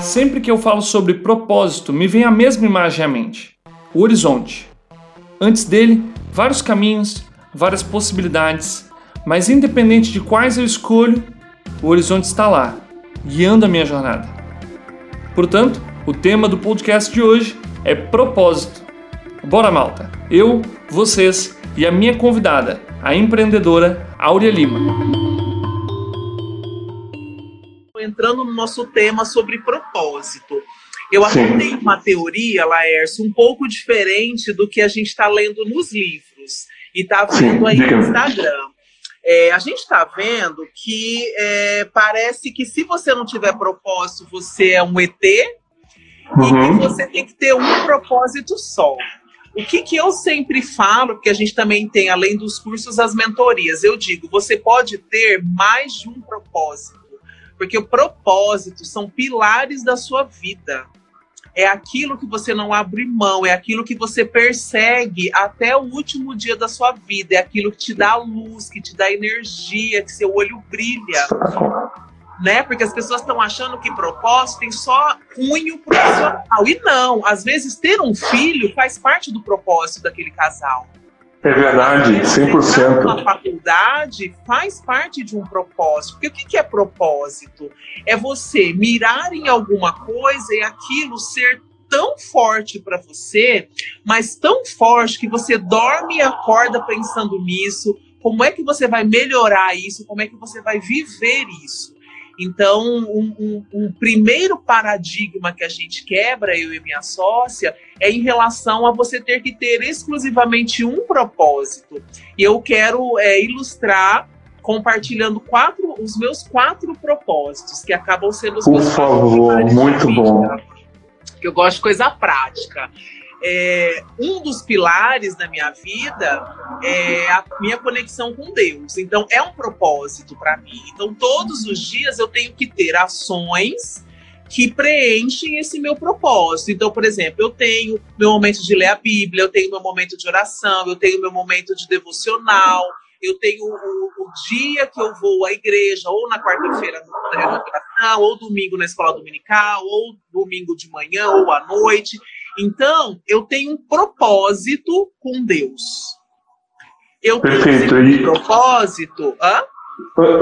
Sempre que eu falo sobre propósito, me vem a mesma imagem à mente: o horizonte. Antes dele, vários caminhos, várias possibilidades, mas independente de quais eu escolho, o horizonte está lá, guiando a minha jornada. Portanto, o tema do podcast de hoje é propósito. Bora, malta! Eu, vocês e a minha convidada, a empreendedora Áurea Lima. Entrando no nosso tema sobre propósito. Eu até tenho uma teoria, Laércio, um pouco diferente do que a gente está lendo nos livros e está vendo aí no Instagram. É, a gente está vendo que é, parece que se você não tiver propósito, você é um ET uhum. e que você tem que ter um propósito só. O que, que eu sempre falo, porque a gente também tem, além dos cursos, as mentorias. Eu digo, você pode ter mais de um propósito, porque o propósito são pilares da sua vida. É aquilo que você não abre mão, é aquilo que você persegue até o último dia da sua vida, é aquilo que te dá luz, que te dá energia, que seu olho brilha né? Porque as pessoas estão achando que propósito tem só cunho profissional. E não, às vezes ter um filho faz parte do propósito daquele casal. É verdade, 100%. Uma faculdade faz parte de um propósito. Porque o que é propósito? É você mirar em alguma coisa e aquilo ser tão forte para você, mas tão forte que você dorme e acorda pensando nisso. Como é que você vai melhorar isso? Como é que você vai viver isso? Então, um, um, um, primeiro paradigma que a gente quebra, eu e minha sócia, é em relação a você ter que ter exclusivamente um propósito. E eu quero é, ilustrar compartilhando quatro, os meus quatro propósitos, que acabam sendo os Por meus favor, muito bom. Que eu gosto de coisa prática é, um dos pilares da minha vida é a minha conexão com Deus. Então, é um propósito para mim. Então, todos os dias eu tenho que ter ações que preenchem esse meu propósito. Então, por exemplo, eu tenho meu momento de ler a Bíblia, eu tenho meu momento de oração, eu tenho meu momento de devocional, eu tenho o, o dia que eu vou à igreja, ou na quarta-feira na oração, ou domingo na escola dominical, ou domingo de manhã, ou à noite. Então, eu tenho um propósito com Deus. Eu Perfeito. tenho um propósito. Hã?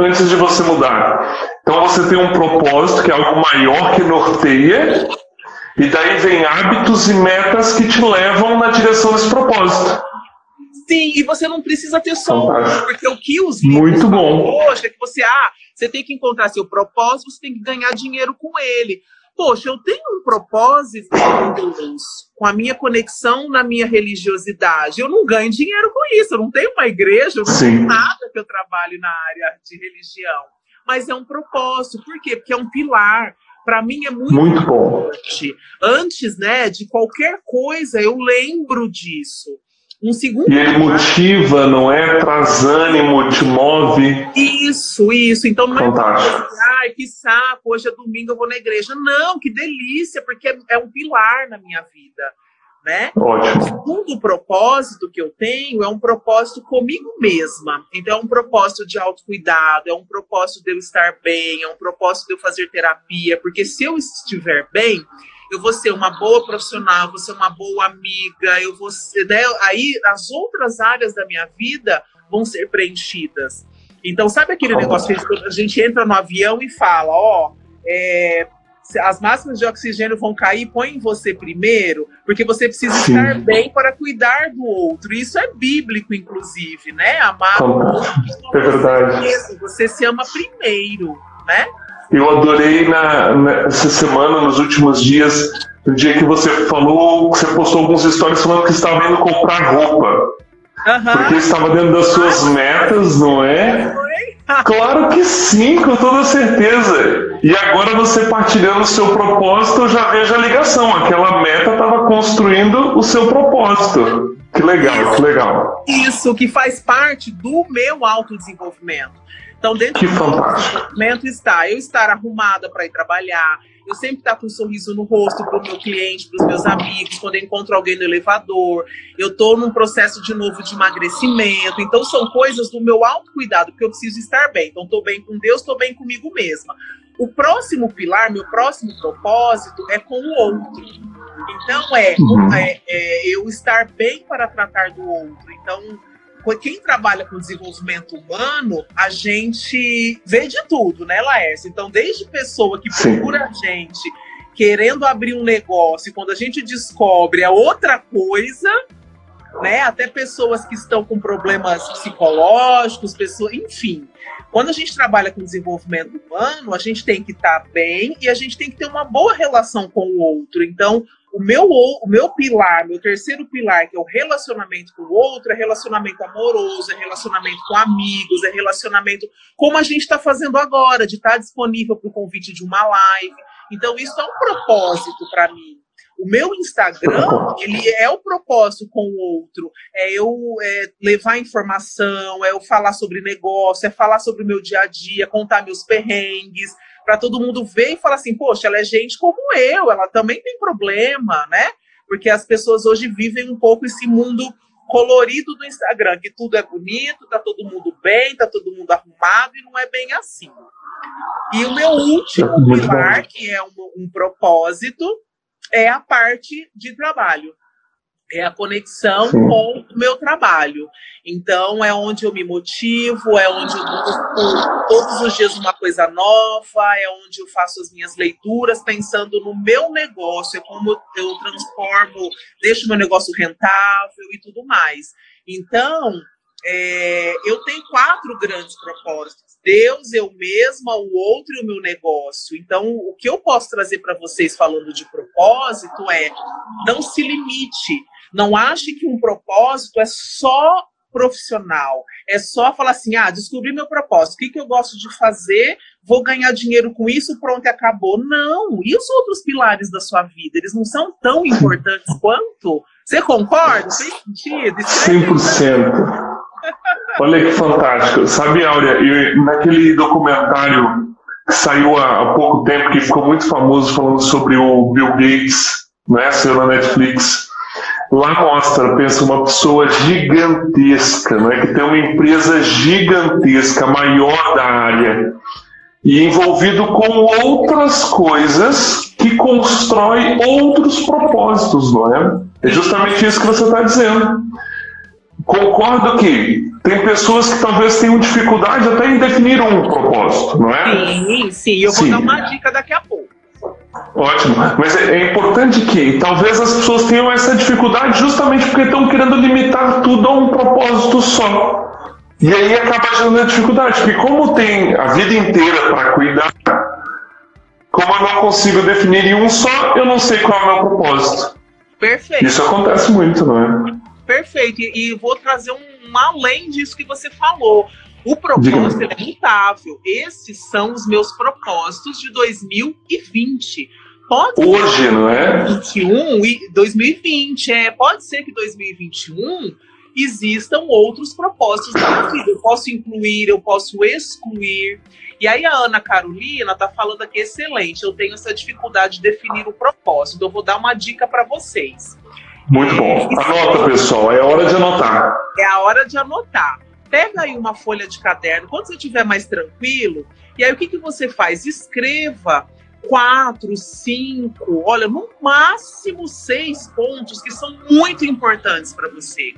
Antes de você mudar, então você tem um propósito que é algo maior que norteia, e daí vem hábitos e metas que te levam na direção desse propósito. Sim, e você não precisa ter só um, porque o que os Muito bom. hoje é que você, ah, você tem que encontrar seu propósito, você tem que ganhar dinheiro com ele poxa, eu tenho um propósito com Deus, com a minha conexão na minha religiosidade. Eu não ganho dinheiro com isso, eu não tenho uma igreja, eu não Sim. tenho nada que eu trabalhe na área de religião. Mas é um propósito, por quê? Porque é um pilar. Para mim é muito, muito importante. Bom. Antes, né, de qualquer coisa, eu lembro disso. Um segundo. E ele motiva, não é? Traz ânimo, te move. Isso, isso. Então não Fantástico. é assim, ai, que saco, hoje é domingo, eu vou na igreja. Não, que delícia, porque é, é um pilar na minha vida. Né? Ótimo. O segundo propósito que eu tenho é um propósito comigo mesma. Então, é um propósito de autocuidado, é um propósito de eu estar bem, é um propósito de eu fazer terapia, porque se eu estiver bem, eu vou ser uma boa profissional, vou ser uma boa amiga, eu vou ser, né? aí as outras áreas da minha vida vão ser preenchidas. Então, sabe aquele negócio que a gente entra no avião e fala, ó, é, as máximas de oxigênio vão cair, põe em você primeiro, porque você precisa Sim. estar bem para cuidar do outro. Isso é bíblico, inclusive, né? Amar o outro. É verdade. Você se ama primeiro, né? Eu adorei na, nessa semana, nos últimos dias, no dia que você falou, que você postou alguns stories falando que estava indo comprar roupa. Uhum. Porque estava dentro das suas metas, não é? Claro que sim, com toda certeza. E agora você partilhando o seu propósito, eu já vejo a ligação. Aquela meta estava construindo o seu propósito. Que legal, Isso. que legal. Isso, que faz parte do meu autodesenvolvimento. Então, dentro que do desenvolvimento está eu estar arrumada para ir trabalhar, eu sempre estar com um sorriso no rosto para o meu cliente, para os meus amigos, quando eu encontro alguém no elevador, eu estou num processo de novo de emagrecimento. Então, são coisas do meu autocuidado, porque eu preciso estar bem. Então, estou bem com Deus, estou bem comigo mesma. O próximo pilar, meu próximo propósito é com o outro. Então, é, uhum. é, é eu estar bem para tratar do outro. Então, quem trabalha com desenvolvimento humano, a gente vê de tudo, né, Laércio? Então, desde pessoa que procura a gente querendo abrir um negócio, quando a gente descobre é outra coisa, né? Até pessoas que estão com problemas psicológicos, pessoas, enfim. Quando a gente trabalha com desenvolvimento humano, a gente tem que estar tá bem e a gente tem que ter uma boa relação com o outro. Então, o meu, o meu pilar, meu terceiro pilar, que é o relacionamento com o outro, é relacionamento amoroso, é relacionamento com amigos, é relacionamento como a gente está fazendo agora, de estar tá disponível para o convite de uma live. Então, isso é um propósito para mim. O meu Instagram, ele é o propósito com o outro. É eu é, levar informação, é eu falar sobre negócio, é falar sobre o meu dia a dia, contar meus perrengues, para todo mundo ver e falar assim, poxa, ela é gente como eu, ela também tem problema, né? Porque as pessoas hoje vivem um pouco esse mundo colorido do Instagram, que tudo é bonito, tá todo mundo bem, tá todo mundo arrumado e não é bem assim. E o meu último pilar, que é um, um propósito, é a parte de trabalho é a conexão Sim. com o meu trabalho. Então, é onde eu me motivo, é onde eu busco todos os dias uma coisa nova, é onde eu faço as minhas leituras pensando no meu negócio, é como eu transformo, deixo meu negócio rentável e tudo mais. Então, é, eu tenho quatro grandes propósitos. Deus, eu mesma, o outro e o meu negócio. Então, o que eu posso trazer para vocês falando de propósito é não se limite não ache que um propósito é só profissional. É só falar assim: ah, descobri meu propósito, o que, que eu gosto de fazer, vou ganhar dinheiro com isso, pronto, e acabou. Não! E os outros pilares da sua vida? Eles não são tão importantes quanto? Você concorda? Tem sentido? 100%. Olha que fantástico. Sabe, Áurea, eu, naquele documentário que saiu há, há pouco tempo, que ficou muito famoso, falando sobre o Bill Gates, né, saiu na Netflix, Lá mostra, pensa, uma pessoa gigantesca, não é? que tem uma empresa gigantesca, maior da área, e envolvido com outras coisas que constrói outros propósitos, não é? É justamente isso que você está dizendo. Concordo que tem pessoas que talvez tenham dificuldade até em definir um propósito, não é? Sim, sim. Eu vou sim. dar uma dica daqui a pouco. Ótimo, mas é, é, importante que talvez as pessoas tenham essa dificuldade justamente porque estão querendo limitar tudo a um propósito só. E aí acaba gerando dificuldade, porque como tem a vida inteira para cuidar, como eu não consigo definir em um só, eu não sei qual é o meu propósito. Perfeito. Isso acontece muito, não é? Perfeito. E, vou trazer um além disso que você falou. O propósito é mutável. Esses são os meus propósitos de 2020. Pode Hoje, não é? 2021 e 2020, é. Pode ser que 2021 existam outros propósitos da vida. Eu posso incluir, eu posso excluir. E aí a Ana Carolina tá falando aqui excelente. Eu tenho essa dificuldade de definir o propósito. Eu vou dar uma dica para vocês. Muito bom. Anota, pessoal. É hora de anotar. É a hora de anotar pega aí uma folha de caderno, quando você estiver mais tranquilo, e aí o que, que você faz? Escreva quatro, cinco, olha, no máximo seis pontos que são muito importantes para você.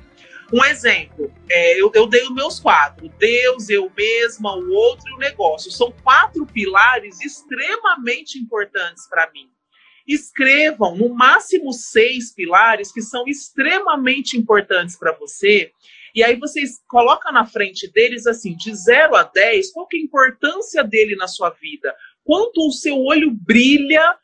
Um exemplo, é, eu, eu dei os meus quatro: Deus, eu mesma, o outro e o negócio. São quatro pilares extremamente importantes para mim. Escrevam no máximo seis pilares que são extremamente importantes para você e aí vocês colocam na frente deles assim, de 0 a 10, qual que é a importância dele na sua vida? Quanto o seu olho brilha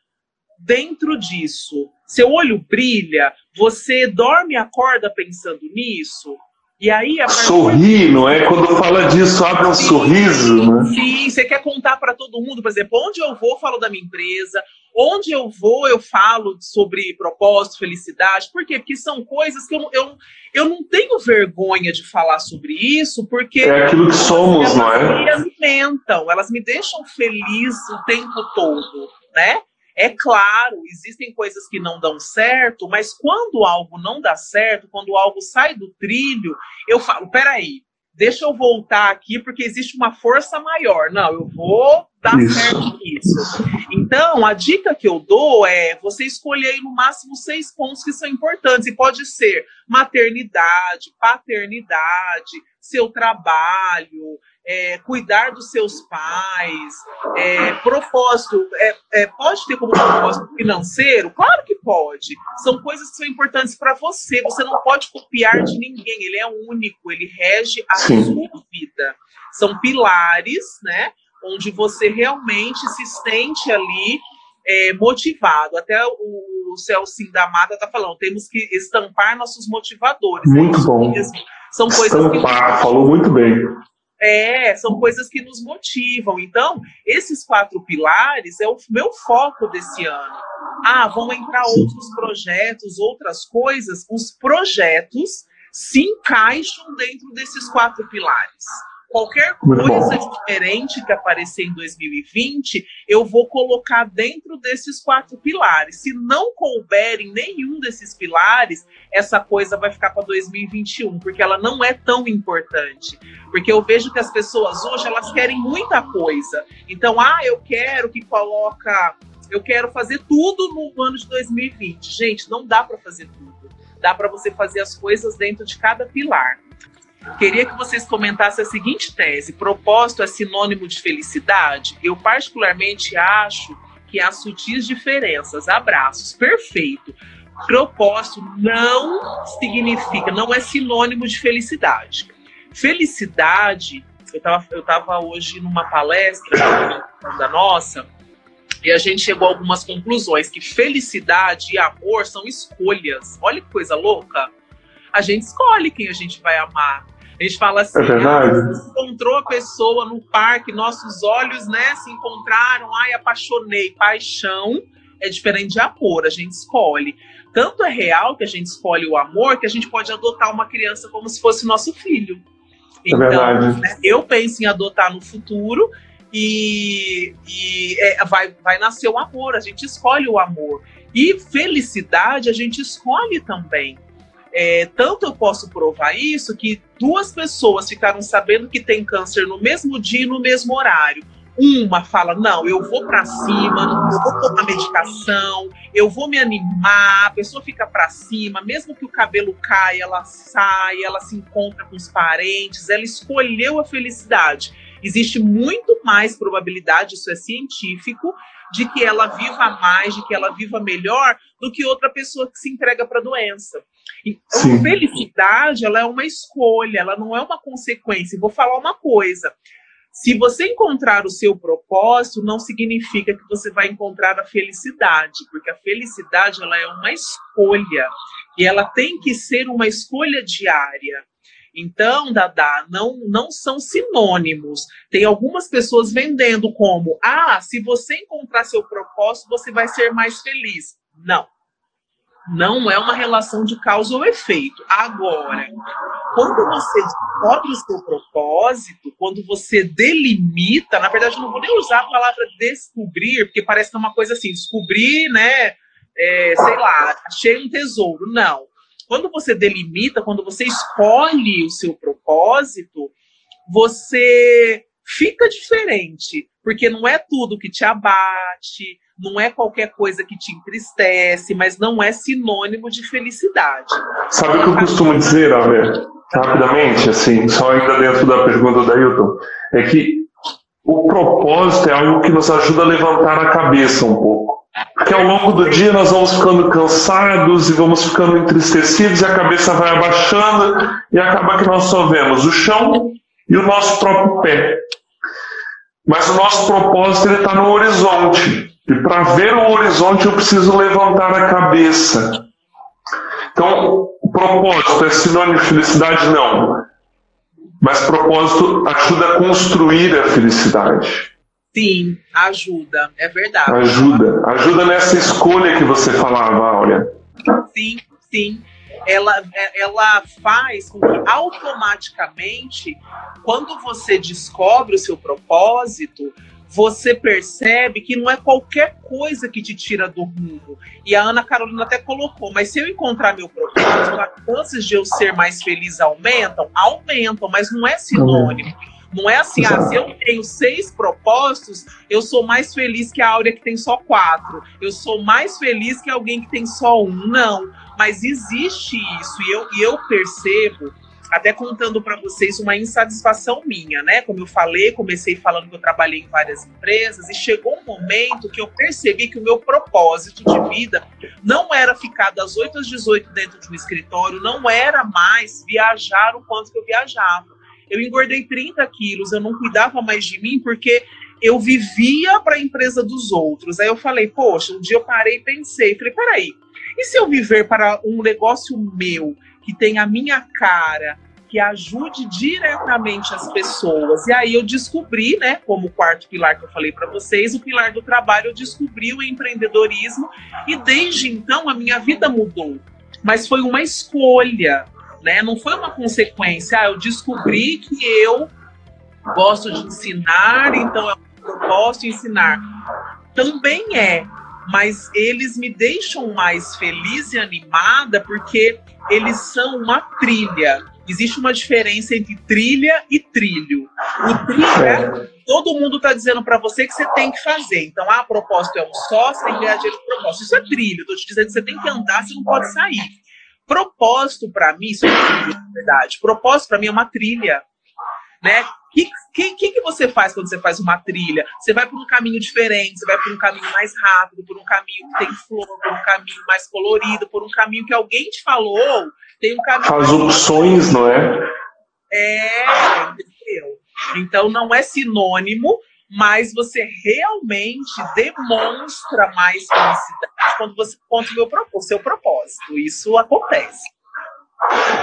dentro disso? Seu olho brilha, você dorme e acorda pensando nisso? E aí a Sorri, não é? Quando fala disso, abre um sim, sorriso, né? Sim, você quer contar para todo mundo, por exemplo, onde eu vou, falo da minha empresa, Onde eu vou, eu falo sobre propósito, felicidade. Por quê? Porque são coisas que eu, eu, eu não tenho vergonha de falar sobre isso, porque. É aquilo que somos, não é? Elas me alimentam, elas me deixam feliz o tempo todo, né? É claro, existem coisas que não dão certo, mas quando algo não dá certo, quando algo sai do trilho, eu falo: peraí, deixa eu voltar aqui porque existe uma força maior. Não, eu vou dar isso. certo nisso. Então, a dica que eu dou é você escolher no máximo seis pontos que são importantes. E pode ser maternidade, paternidade, seu trabalho, é, cuidar dos seus pais, é, propósito, é, é, pode ter como propósito financeiro? Claro que pode. São coisas que são importantes para você. Você não pode copiar de ninguém. Ele é único, ele rege a Sim. sua vida. São pilares, né? Onde você realmente se sente ali é, motivado. Até o, o Celcin da Mata está falando, temos que estampar nossos motivadores. Muito é bom. Mesmo. São coisas estampar, que... falou muito bem. É, são coisas que nos motivam. Então, esses quatro pilares é o meu foco desse ano. Ah, vão entrar outros projetos, outras coisas. Os projetos se encaixam dentro desses quatro pilares. Qualquer coisa diferente que aparecer em 2020, eu vou colocar dentro desses quatro pilares. Se não couber em nenhum desses pilares, essa coisa vai ficar para 2021, porque ela não é tão importante. Porque eu vejo que as pessoas hoje elas querem muita coisa. Então, ah, eu quero que coloca, eu quero fazer tudo no ano de 2020. Gente, não dá para fazer tudo. Dá para você fazer as coisas dentro de cada pilar. Queria que vocês comentassem a seguinte tese: propósito é sinônimo de felicidade? Eu, particularmente, acho que há sutis diferenças. Abraços, perfeito. Propósito não significa, não é sinônimo de felicidade. Felicidade, eu estava eu tava hoje numa palestra da nossa, e a gente chegou a algumas conclusões que felicidade e amor são escolhas. Olha que coisa louca. A gente escolhe quem a gente vai amar. A gente fala assim, é ah, encontrou a pessoa no parque, nossos olhos, né, se encontraram, ai, apaixonei. Paixão é diferente de amor, a gente escolhe. Tanto é real que a gente escolhe o amor que a gente pode adotar uma criança como se fosse nosso filho. É então, né, eu penso em adotar no futuro e, e é, vai, vai nascer o amor, a gente escolhe o amor. E felicidade a gente escolhe também. É, tanto eu posso provar isso que duas pessoas ficaram sabendo que tem câncer no mesmo dia e no mesmo horário. Uma fala: Não, eu vou para cima, eu vou tomar medicação, eu vou me animar. A pessoa fica para cima, mesmo que o cabelo caia, ela sai, ela se encontra com os parentes, ela escolheu a felicidade. Existe muito mais probabilidade, isso é científico, de que ela viva mais, de que ela viva melhor do que outra pessoa que se entrega para a doença. Então, felicidade, ela é uma escolha, ela não é uma consequência. vou falar uma coisa. Se você encontrar o seu propósito, não significa que você vai encontrar a felicidade, porque a felicidade ela é uma escolha e ela tem que ser uma escolha diária. Então, Dada, não, não são sinônimos. Tem algumas pessoas vendendo como: ah, se você encontrar seu propósito, você vai ser mais feliz. Não não é uma relação de causa ou efeito. Agora, quando você descobre o seu propósito, quando você delimita, na verdade, eu não vou nem usar a palavra descobrir, porque parece que é uma coisa assim, descobrir, né? É, sei lá, achei um tesouro. Não. Quando você delimita, quando você escolhe o seu propósito, você fica diferente, porque não é tudo que te abate, não é qualquer coisa que te entristece, mas não é sinônimo de felicidade. Sabe o que eu costumo dizer, Alver? Rapidamente, assim, só ainda dentro da pergunta da Hilton, é que o propósito é algo que nos ajuda a levantar a cabeça um pouco. Porque ao longo do dia nós vamos ficando cansados e vamos ficando entristecidos e a cabeça vai abaixando e acaba que nós só vemos o chão e o nosso próprio pé. Mas o nosso propósito está no horizonte. E para ver o horizonte eu preciso levantar a cabeça. Então, o propósito é sinônimo de felicidade? Não. Mas propósito ajuda a construir a felicidade. Sim, ajuda, é verdade. Ajuda, ajuda nessa escolha que você falava, Áurea. Sim, sim. Ela, ela faz com que automaticamente, quando você descobre o seu propósito, você percebe que não é qualquer coisa que te tira do rumo. E a Ana Carolina até colocou, mas se eu encontrar meu propósito, as chances de eu ser mais feliz aumentam? Aumentam, mas não é sinônimo. Não é assim, ah, se eu tenho seis propósitos, eu sou mais feliz que a Áurea que tem só quatro. Eu sou mais feliz que alguém que tem só um. Não. Mas existe isso, e eu, e eu percebo até contando para vocês uma insatisfação minha, né? Como eu falei, comecei falando que eu trabalhei em várias empresas e chegou um momento que eu percebi que o meu propósito de vida não era ficar das 8 às 18 dentro de um escritório, não era mais viajar o quanto que eu viajava. Eu engordei 30 quilos, eu não cuidava mais de mim porque eu vivia para a empresa dos outros. Aí eu falei, poxa, um dia eu parei e pensei, falei, peraí, e se eu viver para um negócio meu? Que tenha a minha cara, que ajude diretamente as pessoas. E aí eu descobri, né, como quarto pilar que eu falei para vocês, o pilar do trabalho, eu descobri o empreendedorismo e desde então a minha vida mudou. Mas foi uma escolha, né? Não foi uma consequência. Ah, eu descobri que eu gosto de ensinar, então eu posso ensinar. Também é, mas eles me deixam mais feliz e animada porque eles são uma trilha. Existe uma diferença entre trilha e trilho. O trilha, todo mundo está dizendo para você que você tem que fazer. Então, ah, propósito é um só, você tem que dinheiro com propósito. Isso é trilho. Estou te dizendo que você tem que andar, você não pode sair. Propósito, para mim, isso é na verdade. Propósito, para mim, é uma trilha. Né? O que, que, que, você faz quando você faz uma trilha? Você vai por um caminho diferente, você vai por um caminho mais rápido, por um caminho que tem flor, por um caminho mais colorido, por um caminho que alguém te falou. Tem um caminho. Faz opções, não é? É, entendeu? Então não é sinônimo, mas você realmente demonstra mais felicidade quando você conta o seu propósito. Isso acontece.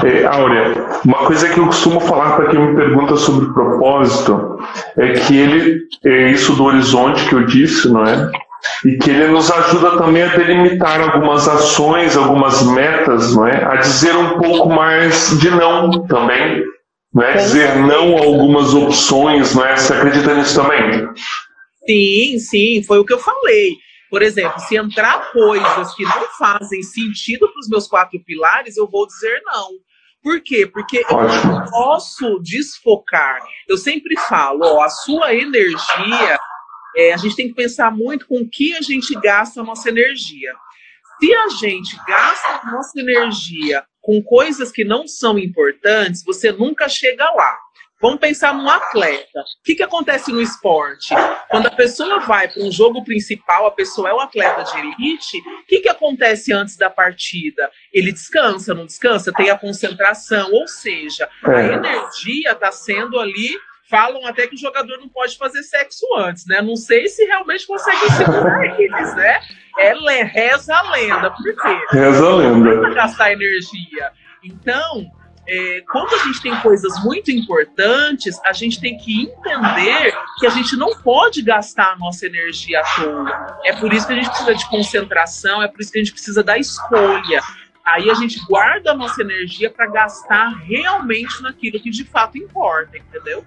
É, Áurea, uma coisa que eu costumo falar para quem me pergunta sobre propósito é que ele, é isso do horizonte que eu disse, não é? E que ele nos ajuda também a delimitar algumas ações, algumas metas, não é? A dizer um pouco mais de não também, não é? Dizer não a algumas opções, não é? Você acredita nisso também? Sim, sim, foi o que eu falei. Por exemplo, se entrar coisas que não fazem sentido para os meus quatro pilares, eu vou dizer não. Por quê? Porque eu não posso desfocar. Eu sempre falo, ó, a sua energia, é, a gente tem que pensar muito com o que a gente gasta a nossa energia. Se a gente gasta a nossa energia com coisas que não são importantes, você nunca chega lá. Vamos pensar num atleta. O que, que acontece no esporte? Quando a pessoa vai para um jogo principal, a pessoa é um atleta de elite, o que, que acontece antes da partida? Ele descansa, não descansa? Tem a concentração, ou seja, a é. energia está sendo ali. Falam até que o jogador não pode fazer sexo antes, né? Não sei se realmente consegue segurar eles, né? É, reza a lenda. Por quê? Reza a lenda. Para gastar energia. Então, é, quando a gente tem coisas muito importantes, a gente tem que entender que a gente não pode gastar a nossa energia à toa. É por isso que a gente precisa de concentração, é por isso que a gente precisa da escolha. Aí a gente guarda a nossa energia para gastar realmente naquilo que de fato importa, entendeu?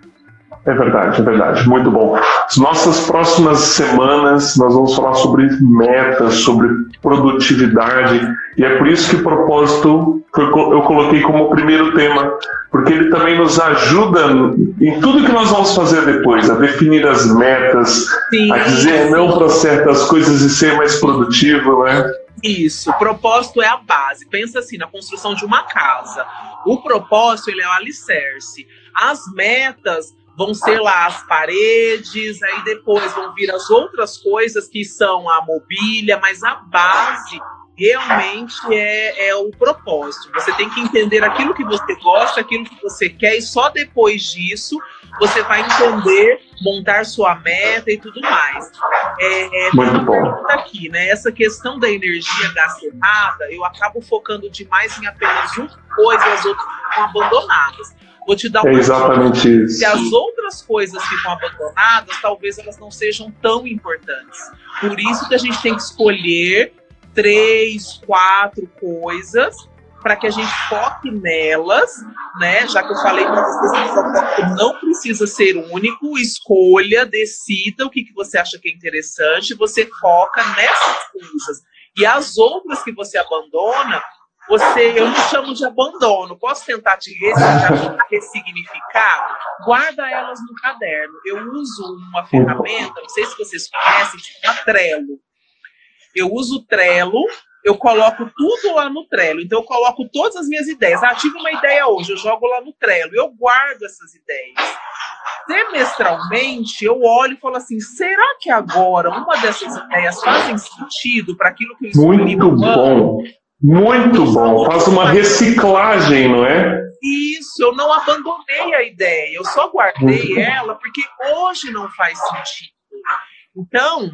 É verdade, é verdade. Muito bom. As nossas próximas semanas nós vamos falar sobre metas, sobre produtividade, e é por isso que o propósito eu coloquei como primeiro tema, porque ele também nos ajuda em tudo que nós vamos fazer depois, a definir as metas, Sim. a dizer não para certas coisas e ser mais produtivo, né? Isso, o propósito é a base. Pensa assim, na construção de uma casa. O propósito ele é o alicerce. As metas vão ser lá as paredes, aí depois vão vir as outras coisas que são a mobília, mas a base realmente é, é o propósito. Você tem que entender aquilo que você gosta, aquilo que você quer, e só depois disso você vai entender, montar sua meta e tudo mais. É, é Muito bom. Aqui, né? Essa questão da energia gastada, eu acabo focando demais em apenas uma coisa e as outras ficam abandonadas. Vou te dar um É exatamente exemplo. isso. Se as outras coisas ficam abandonadas, talvez elas não sejam tão importantes. Por isso que a gente tem que escolher três, quatro coisas para que a gente foque nelas, né? Já que eu falei para vocês que não precisa ser único, escolha, decida o que, que você acha que é interessante, você foca nessas coisas. E as outras que você abandona, você, eu não chamo de abandono. Posso tentar te ressignificar? Guarda elas no caderno. Eu uso uma ferramenta, não sei se vocês conhecem, chama Trello. Eu uso o Trello, eu coloco tudo lá no Trello. Então eu coloco todas as minhas ideias. Ah, tive uma ideia hoje, eu jogo lá no Trello. Eu guardo essas ideias. Semestralmente, eu olho e falo assim: será que agora uma dessas ideias fazem sentido para aquilo que eu escolhi Muito bom. Muito bom. Faz uma reciclagem, não é? Isso, eu não abandonei a ideia, eu só guardei ela porque hoje não faz sentido. Então,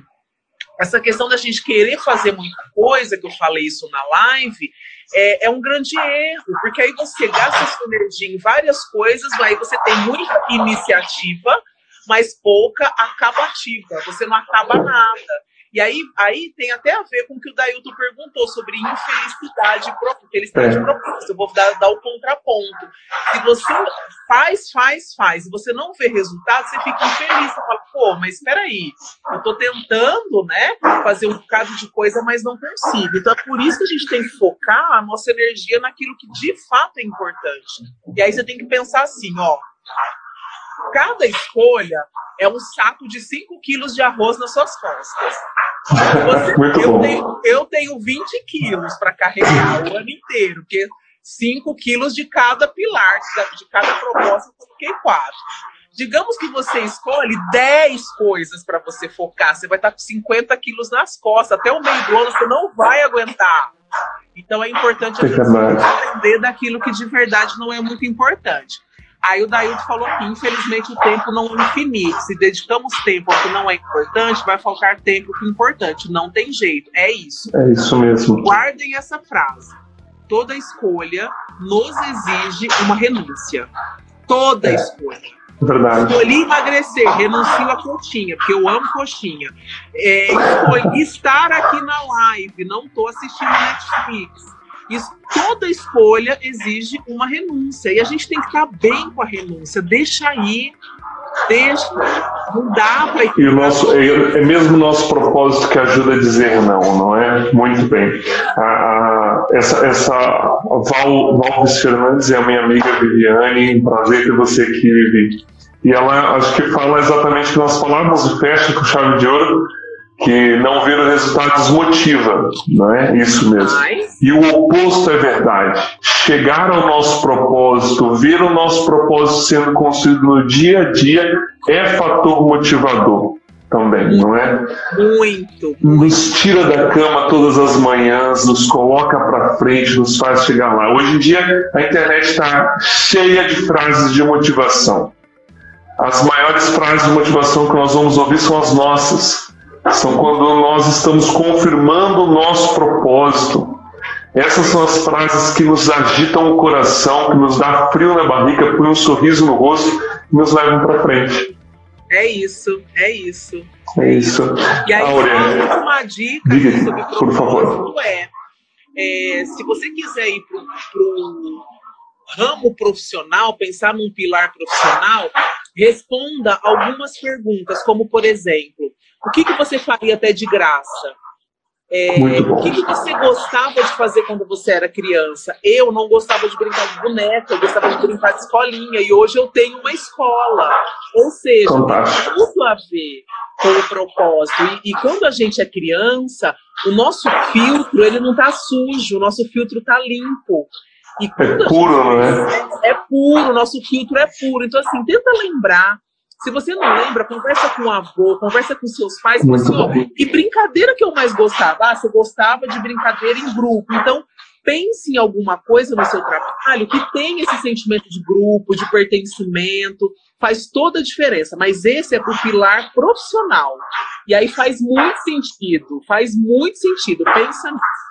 essa questão da gente querer fazer muita coisa, que eu falei isso na live, é, é, um grande erro, porque aí você gasta sua energia em várias coisas, aí você tem muita iniciativa, mas pouca acabativa, você não acaba nada. E aí, aí tem até a ver com o que o Dailton perguntou sobre infelicidade, felicidade é. propósito. Eu vou dar, dar o contraponto. Se você faz, faz, faz, e você não vê resultado, você fica infeliz. Você fala, pô, mas espera aí, eu tô tentando, né, fazer um bocado de coisa, mas não consigo. Então é por isso que a gente tem que focar a nossa energia naquilo que de fato é importante. E aí você tem que pensar assim, ó, cada escolha é um saco de 5 quilos de arroz nas suas costas. Você, eu, tenho, eu tenho 20 quilos para carregar o ano inteiro, porque 5 quilos de cada pilar, de cada propósito, eu coloquei 4. Digamos que você escolhe 10 coisas para você focar, você vai estar com 50 quilos nas costas, até o meio do ano você não vai aguentar. Então é importante a gente entender daquilo que de verdade não é muito importante. Aí o Dailton falou que, infelizmente, o tempo não é infinito. Se dedicamos tempo ao que não é importante, vai faltar tempo que é importante. Não tem jeito. É isso. É isso mesmo. Guardem essa frase. Toda escolha nos exige uma renúncia. Toda é. escolha. Verdade. Escolhi emagrecer, renuncio a coxinha, porque eu amo coxinha. É, escolhi estar aqui na live, não estou assistindo Netflix isso, toda escolha exige uma renúncia. E a gente tem que estar bem com a renúncia. Deixa aí. Deixa. Não dá para. E o nosso, é, é mesmo o nosso propósito que ajuda a dizer não, não é? Muito bem. A, a, essa, essa Val, Valves Fernandes é a minha amiga Viviane. Prazer ter você aqui, Vivi. E ela acho que fala exatamente o que nós falamos fecha com chave de ouro que não ver o resultado desmotiva, não é isso mesmo. E o oposto é verdade. Chegar ao nosso propósito, ver o nosso propósito sendo construído no dia a dia é fator motivador também, não é? Muito. Nos tira da cama todas as manhãs, nos coloca para frente, nos faz chegar lá. Hoje em dia a internet está cheia de frases de motivação. As maiores frases de motivação que nós vamos ouvir são as nossas são quando nós estamos confirmando o nosso propósito. Essas são as frases que nos agitam o coração, que nos dá frio na barriga, põe um sorriso no rosto e nos levam para frente. É isso, é isso. É isso. E aí, Aurélia, uma dica Diga, sobre por favor. É, é, se você quiser ir para o ramo profissional, pensar num pilar profissional, responda algumas perguntas, como por exemplo, o que, que você faria até de graça? É, o que, que, você gostava de fazer quando você era criança? Eu não gostava de brincar de boneca, eu gostava de brincar de escolinha, e hoje eu tenho uma escola. Ou seja, tem tudo a ver com o propósito. E, e, quando a gente é criança, o nosso filtro ele não está sujo, o nosso filtro está limpo. E é puro, não é? É puro, o nosso filtro é puro. Então, assim, tenta lembrar se você não lembra, conversa com o avô, conversa com seus pais. Assim, ó, que brincadeira que eu mais gostava? Ah, você gostava de brincadeira em grupo. Então, pense em alguma coisa no seu trabalho que tem esse sentimento de grupo, de pertencimento. Faz toda a diferença. Mas esse é o pilar profissional. E aí faz muito sentido. Faz muito sentido. Pensa nisso.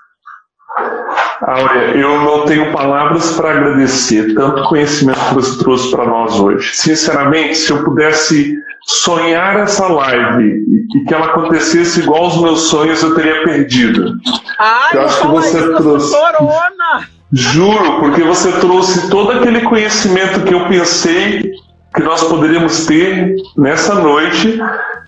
Áurea, eu não tenho palavras para agradecer tanto conhecimento que você trouxe para nós hoje. Sinceramente, se eu pudesse sonhar essa live e que ela acontecesse igual aos meus sonhos, eu teria perdido. Ai, eu acho que você trouxe. Corona. Juro, porque você trouxe todo aquele conhecimento que eu pensei que nós poderíamos ter nessa noite,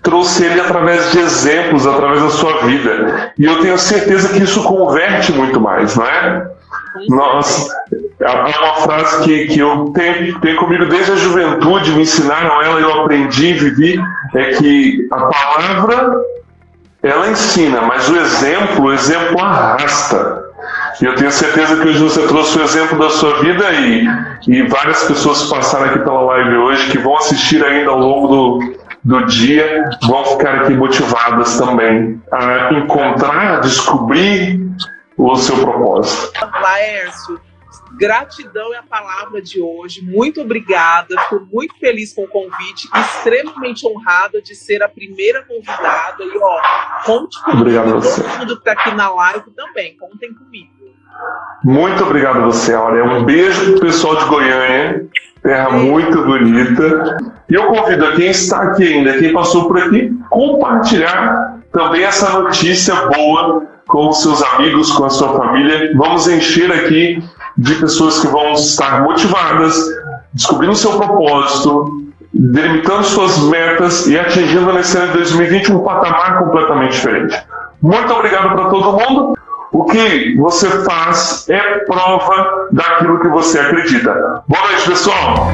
trouxe ele através de exemplos, através da sua vida. E eu tenho certeza que isso converte muito mais, não é? Nós, é uma frase que, que eu tenho, tenho comigo desde a juventude, me ensinaram ela, eu aprendi, vivi, é que a palavra ela ensina, mas o exemplo, o exemplo arrasta. E eu tenho certeza que hoje você trouxe o exemplo da sua vida e, e várias pessoas passaram aqui pela live hoje, que vão assistir ainda ao longo do, do dia, vão ficar aqui motivadas também a encontrar, descobrir o seu propósito. Laércio, Gratidão é a palavra de hoje. Muito obrigada. Estou muito feliz com o convite, extremamente honrada de ser a primeira convidada. E ó, conte comigo. Obrigado a você. Todo mundo que está aqui na live também, contem comigo. Muito obrigado a você, Aurea. Um beijo pro pessoal de Goiânia, terra muito bonita. E eu convido a quem está aqui ainda, quem passou por aqui, compartilhar também essa notícia boa com os seus amigos, com a sua família. Vamos encher aqui de pessoas que vão estar motivadas, descobrindo seu propósito, delimitando suas metas e atingindo nesse ano de 2020 um patamar completamente diferente. Muito obrigado para todo mundo. O que você faz é prova daquilo que você acredita. Boa noite, pessoal!